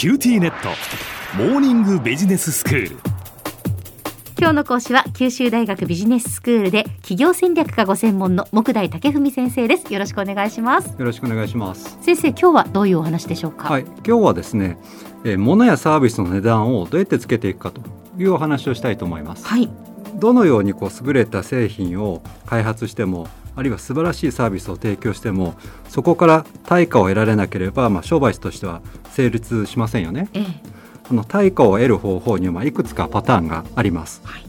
QTnet。モーニングビジネススクール。今日の講師は九州大学ビジネススクールで企業戦略がご専門の目代武史先生です。よろしくお願いします。よろしくお願いします。先生今日はどういうお話でしょうか？はい今日はですね、えー、物やサービスの値段をどうやってつけていくかというお話をしたいと思います。はい。どのようにこう優れた製品を開発してもあるいは素晴らしいサービスを提供してもそこから対価を得られなければ、まあ、商売としては成立しませんよね。ええ、あの対価を得る方法には、まあ、いくつかパターンがあります。はい、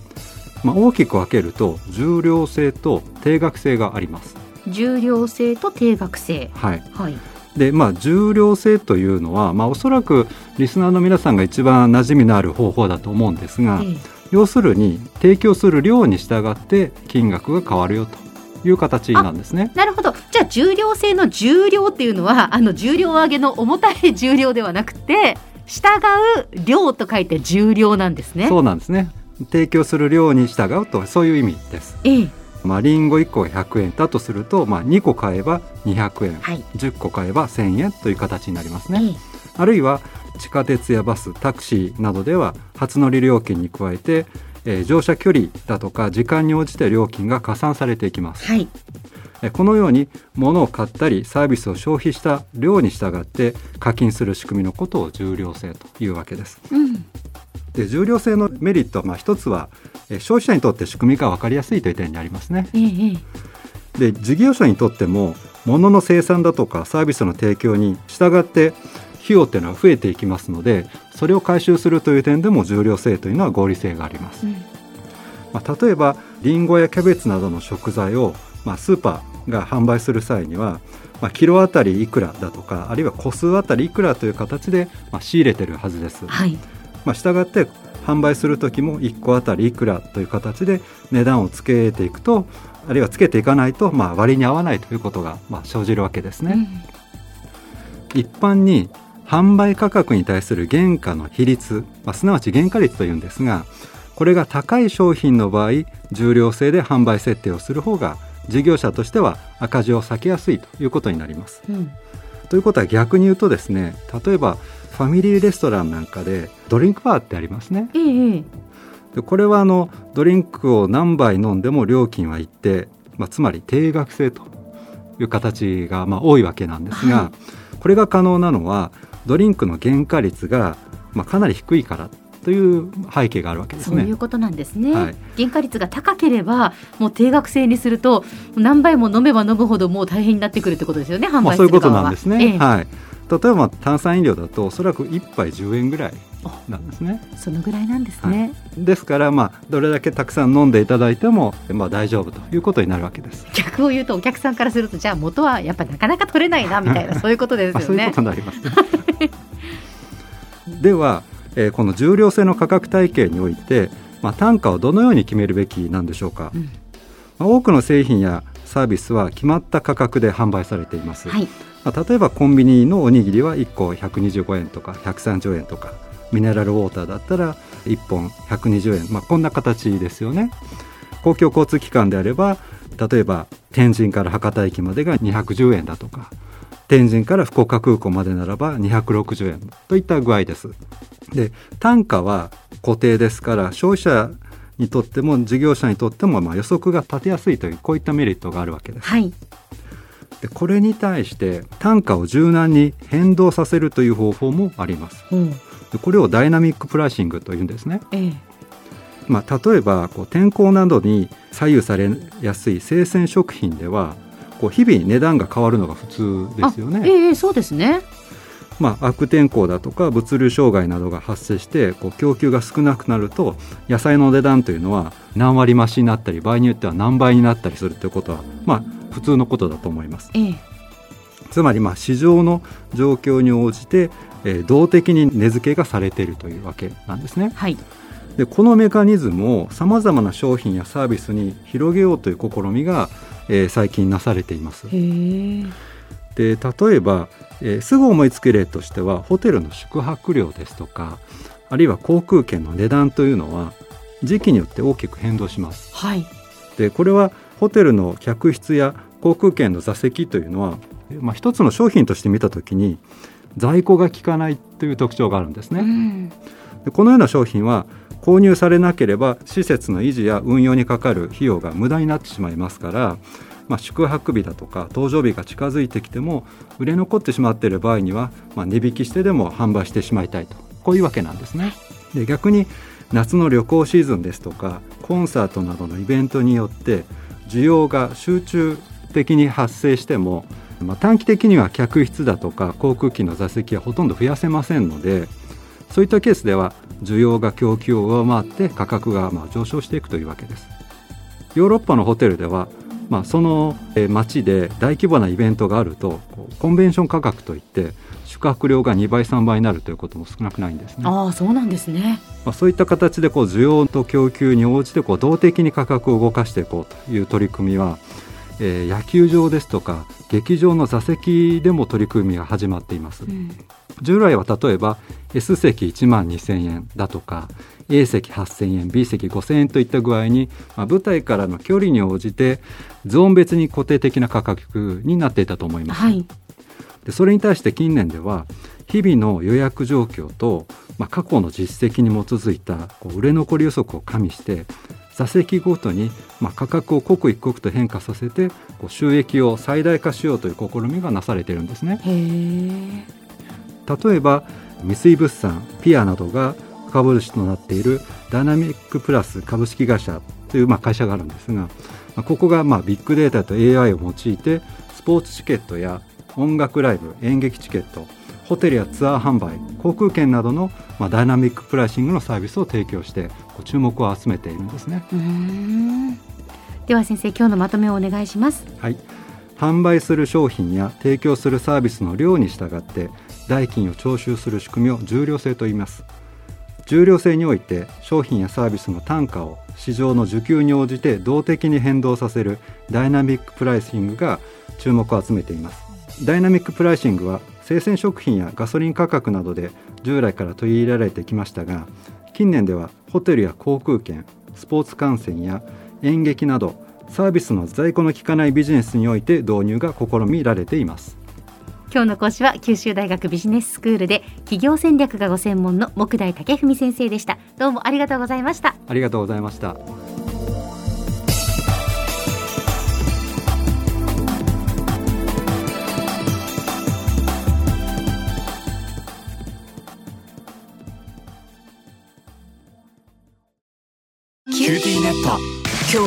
まあ、大きく分けると重量性と定額性があります。重量性と定額性。はい。はい。でまあ、重量性というのは、まあ、おそらくリスナーの皆さんが一番馴染みのある方法だと思うんですが、ええ、要するに提供する量に従って金額が変わるよという形なんですね。なるほど。じゃあ重量性の重量っていうのはあの重量上げの重たい重量ではなくて従う量と書いて重量なんですね。そうなんですね。提供する量に従うとそういう意味です。ええ。まあ、リンゴ1個が100円だとすると、まあ、2個買えば200円、はい、10個買えば1000円という形になりますね。ええ、あるいは地下鉄やバスタクシーなどでは初乗り料金に加えてえー、乗車距離だとか時間に応じて料金が加算されていきます、はい、このように物を買ったりサービスを消費した量に従って課金する仕組みのことを重量性というわけです、うん、で重量性のメリットはまあ一つは消費者にとって仕組みが分かりやすいという点にありますね、え。で事業者にとっても物の生産だとかサービスの提供に従って費用っていうのは増えていきますのでそれを回収するという点でも重量性というのは合理性があります、うん、まあ、例えばりんごやキャベツなどの食材を、まあ、スーパーが販売する際には、まあ、キロあたりいくらだとかあるいは個数あたりいくらという形で、まあ、仕入れてるはずです、はい。まあ、したがって販売する時も1個あたりいくらという形で値段をつけていくとあるいはつけていかないと、まあ、割に合わないということが、まあ、生じるわけですね。うん、一般に販売価格に対する原価の比率、まあ、すなわち原価率というんですがこれが高い商品の場合重量制で販売設定をする方が事業者としては赤字を避けやすいということになります。うん、ということは逆に言うとですね例えばファミリーレストランなんかでドリンクバーってありますね。ええ、でこれはあのドリンクを何杯飲んでも料金は一定、まあ、つまり定額制という形がまあ多いわけなんですが、はい、これが可能なのはドリンクの原価率が、まあ、かなり低いからという背景があるわけですね。そういうことなんですね。はい、原価率が高ければもう定額制にすると何杯も飲めば飲むほどもう大変になってくるってことですよね。販売するまあ、そういうことなんですね。ええ、はい。例えば炭酸飲料だとおそらく1杯10円ぐらいなんですね。そのぐらいなんですね。はい、ですからまあどれだけたくさん飲んでいただいてもまあ大丈夫ということになるわけです。逆を言うとお客さんからするとじゃあ元はやっぱなかなか取れないなみたいなそういうことですよね。そういうことになります、ね。では、えー、この重量性の価格体系において、まあ、単価をどのように決めるべきなんでしょうか、うん、まあ、多くの製品やサービスは決まった価格で販売されています、はい、まあ、例えばコンビニのおにぎりは1個125円とか130円とかミネラルウォーターだったら1本120円、まあ、こんな形ですよね。公共交通機関であれば例えば天神から博多駅までが210円だとか天神から福岡空港までならば260円といった具合です。で単価は固定ですから消費者にとっても事業者にとってもまあ予測が立てやすいというこういったメリットがあるわけです。はい、でこれに対して単価を柔軟に変動させるという方法もあります。うん、でこれをダイナミックプライシングというんですね。ええまあ、例えばこう天候などに左右されやすい生鮮食品ではこう日々値段が変わるのが普通ですよね。ええそうですね。まあ、悪天候だとか物流障害などが発生してこう供給が少なくなると野菜の値段というのは何割増しになったり場合によっては何倍になったりするということは、まあ、普通のことだと思います。ええ、つまりまあ市場の状況に応じて、えー、動的に値付けがされているというわけなんですね。はいでこのメカニズムをさまざまな商品やサービスに広げようという試みが、えー、最近なされています。で例えば、えー、すぐ思いつく例としてはホテルの宿泊料ですとかあるいは航空券の値段というのは時期によって大きく変動します。はい、でこれはホテルの客室や航空券の座席というのは、まあ、一つの商品として見た時に在庫が効かないという特徴があるんですね。うんでこのような商品は購入されなければ施設の維持や運用にかかる費用が無駄になってしまいますから、まあ、宿泊日だとか搭乗日が近づいてきても売れ残ってしまっている場合には、まあ、値引きしてでも販売してしまいたいとこういうわけなんですね。で逆に夏の旅行シーズンですとかコンサートなどのイベントによって需要が集中的に発生しても、まあ、短期的には客室だとか航空機の座席はほとんど増やせませんのでそういったケースでは需要が供給を上回って価格がまあ上昇していくというわけです。ヨーロッパのホテルでは、まあ、そのえー街で大規模なイベントがあるとコンベンション価格といって宿泊料が2倍3倍になるということも少なくないんですね。ああそうなんですね。まあ、そういった形でこう需要と供給に応じてこう動的に価格を動かしていこうという取り組みは、えー野球場ですとか劇場の座席でも取り組みが始まっています。うん従来は例えば S 席1万2000円だとか A 席8000円 B 席5000円といった具合に、まあ、舞台からの距離に応じてゾーン別に固定的な価格になっていたと思います。はい。でそれに対して近年では日々の予約状況と、まあ、過去の実績に基づいたこう売れ残り予測を加味して座席ごとに、まあ、価格を刻一刻と変化させてこう収益を最大化しようという試みがなされているんですね。例えば三井物産ピアなどが株主となっているダイナミックプラス株式会社というまあ会社があるんですがまあここがまあビッグデータと AI を用いてスポーツチケットや音楽ライブ演劇チケットホテルやツアー販売航空券などのまあダイナミックプライシングのサービスを提供して注目を集めているんですね。では先生今日のまとめをお願いします。はい、販売する商品や提供するサービスの量に従って代金を徴収する仕組みを重量制と言います。重量制において商品やサービスの単価を市場の需給に応じて動的に変動させるダイナミックプライシングが注目を集めています。ダイナミックプライシングは生鮮食品やガソリン価格などで従来から取り入れられてきましたが近年ではホテルや航空券スポーツ観戦や演劇などサービスの在庫の効かないビジネスにおいて導入が試みられています今日の講師は九州大学ビジネススクールで企業戦略がご専門の木大武文先生でした。どうもありがとうございました。ありがとうございました